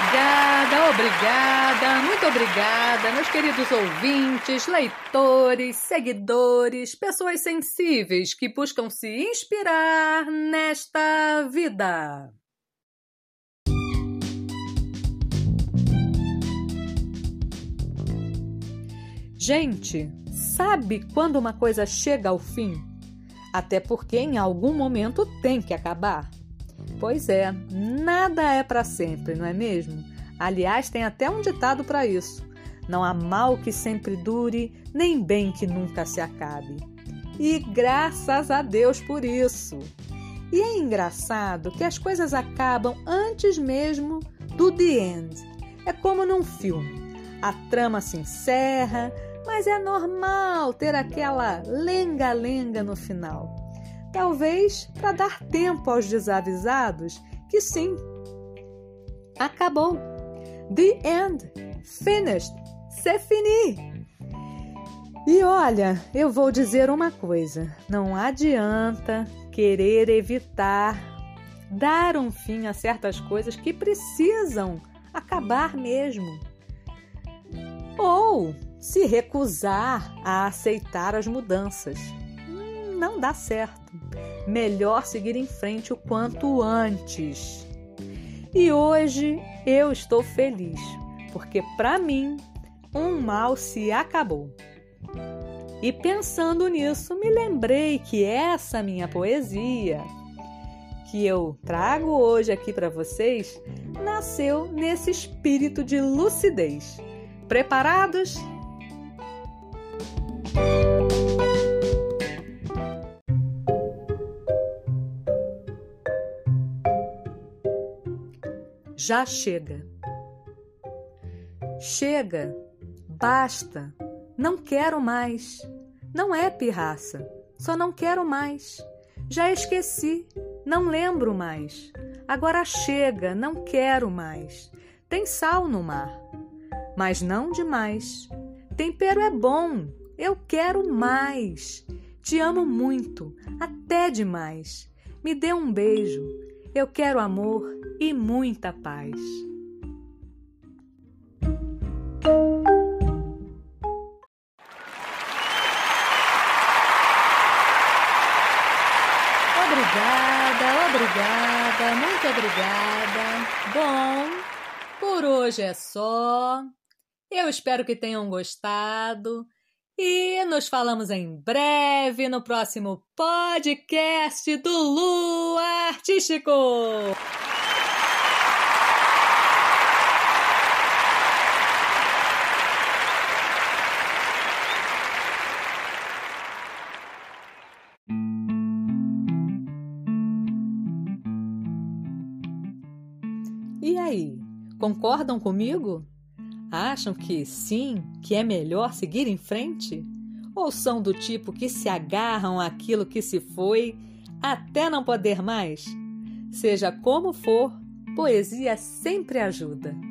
Obrigada, obrigada, muito obrigada, meus queridos ouvintes, leitores, seguidores, pessoas sensíveis que buscam se inspirar nesta vida. Gente, sabe quando uma coisa chega ao fim? Até porque em algum momento tem que acabar. Pois é, nada é para sempre, não é mesmo? Aliás, tem até um ditado para isso: não há mal que sempre dure, nem bem que nunca se acabe. E graças a Deus por isso. E é engraçado que as coisas acabam antes mesmo do the end. É como num filme. A trama se encerra, mas é normal ter aquela lenga-lenga no final. Talvez para dar tempo aos desavisados que sim, acabou. The end. Finished. C'est fini. E olha, eu vou dizer uma coisa: não adianta querer evitar dar um fim a certas coisas que precisam acabar mesmo. Ou se recusar a aceitar as mudanças. Não dá certo. Melhor seguir em frente o quanto antes. E hoje eu estou feliz, porque para mim um mal se acabou. E pensando nisso, me lembrei que essa minha poesia, que eu trago hoje aqui para vocês, nasceu nesse espírito de lucidez. Preparados? Já chega. Chega, basta, não quero mais. Não é pirraça, só não quero mais. Já esqueci, não lembro mais. Agora chega, não quero mais. Tem sal no mar, mas não demais. Tempero é bom, eu quero mais. Te amo muito, até demais. Me dê um beijo. Eu quero amor e muita paz. Obrigada, obrigada, muito obrigada. Bom, por hoje é só. Eu espero que tenham gostado. E nos falamos em breve no próximo podcast do Lu Artístico. E aí, concordam comigo? Acham que sim, que é melhor seguir em frente? Ou são do tipo que se agarram àquilo que se foi até não poder mais? Seja como for, poesia sempre ajuda.